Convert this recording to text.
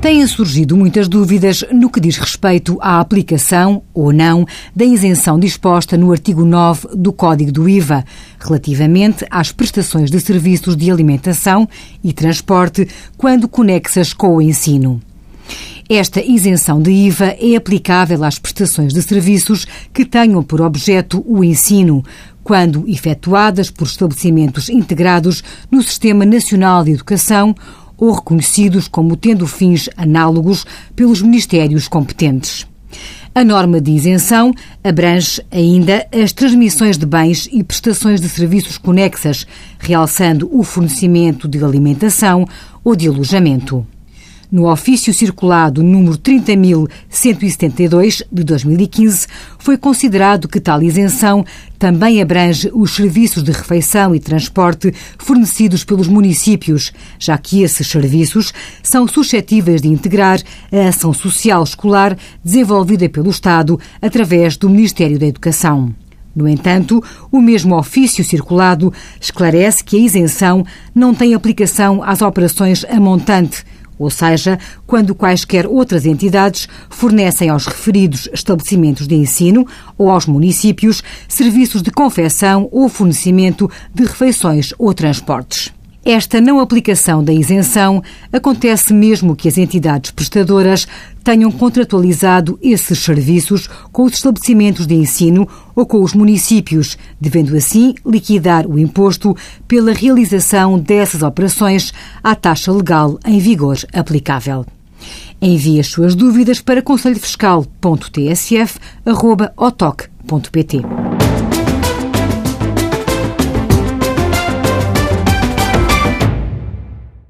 Têm surgido muitas dúvidas no que diz respeito à aplicação ou não da isenção disposta no artigo 9 do Código do IVA, relativamente às prestações de serviços de alimentação e transporte quando conexas com o ensino. Esta isenção de IVA é aplicável às prestações de serviços que tenham por objeto o ensino, quando efetuadas por estabelecimentos integrados no Sistema Nacional de Educação ou reconhecidos como tendo fins análogos pelos ministérios competentes. A norma de isenção abrange ainda as transmissões de bens e prestações de serviços conexas, realçando o fornecimento de alimentação ou de alojamento. No ofício circulado número 30.172 de 2015, foi considerado que tal isenção também abrange os serviços de refeição e transporte fornecidos pelos municípios, já que esses serviços são suscetíveis de integrar a ação social escolar desenvolvida pelo Estado através do Ministério da Educação. No entanto, o mesmo ofício circulado esclarece que a isenção não tem aplicação às operações a montante, ou seja, quando quaisquer outras entidades fornecem aos referidos estabelecimentos de ensino ou aos municípios serviços de confecção ou fornecimento de refeições ou transportes. Esta não aplicação da isenção acontece mesmo que as entidades prestadoras tenham contratualizado esses serviços com os estabelecimentos de ensino ou com os municípios, devendo assim liquidar o imposto pela realização dessas operações à taxa legal em vigor aplicável. Envie as suas dúvidas para conselhofiscal.tsf.otoc.pt.